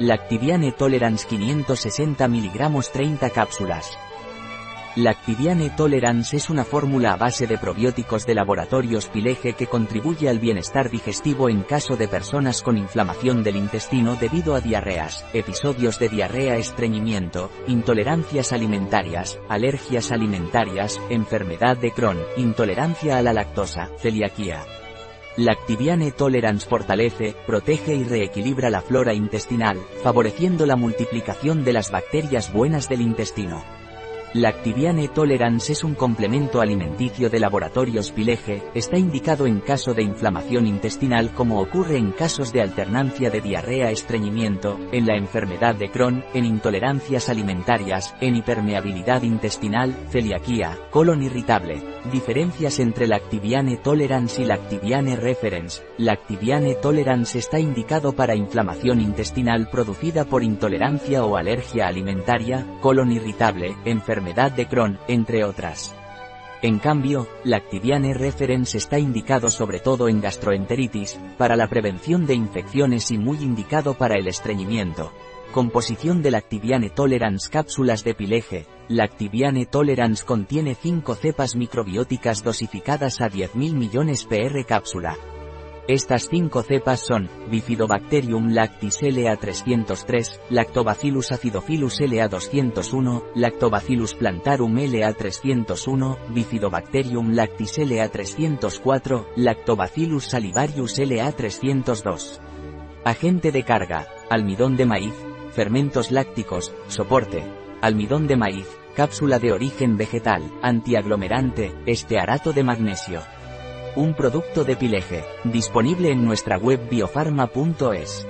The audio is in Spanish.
Lactiviane Tolerance 560 mg 30 cápsulas. Lactiviane Tolerance es una fórmula a base de probióticos de laboratorios Pileje que contribuye al bienestar digestivo en caso de personas con inflamación del intestino debido a diarreas, episodios de diarrea estreñimiento, intolerancias alimentarias, alergias alimentarias, enfermedad de Crohn, intolerancia a la lactosa, celiaquía. Lactiviane Tolerance fortalece, protege y reequilibra la flora intestinal, favoreciendo la multiplicación de las bacterias buenas del intestino. Lactiviane Tolerance es un complemento alimenticio de laboratorios Pileje, está indicado en caso de inflamación intestinal como ocurre en casos de alternancia de diarrea-estreñimiento, en la enfermedad de Crohn, en intolerancias alimentarias, en hipermeabilidad intestinal, celiaquía, colon irritable. Diferencias entre Lactiviane Tolerance y Lactiviane Reference. Lactiviane Tolerance está indicado para inflamación intestinal producida por intolerancia o alergia alimentaria, colon irritable, enfermedad enfermedad de Crohn, entre otras. En cambio, Lactiviane Reference está indicado sobre todo en gastroenteritis, para la prevención de infecciones y muy indicado para el estreñimiento. Composición de Lactiviane Tolerance Cápsulas de Pileje. Lactiviane Tolerance contiene 5 cepas microbióticas dosificadas a 10.000 millones PR cápsula. Estas cinco cepas son, Bifidobacterium lactis LA303, Lactobacillus acidophilus LA201, Lactobacillus plantarum LA301, Bifidobacterium lactis LA304, Lactobacillus salivarius LA302. Agente de carga, almidón de maíz, fermentos lácticos, soporte, almidón de maíz, cápsula de origen vegetal, antiaglomerante, estearato de magnesio. Un producto de Pileje, disponible en nuestra web biofarma.es.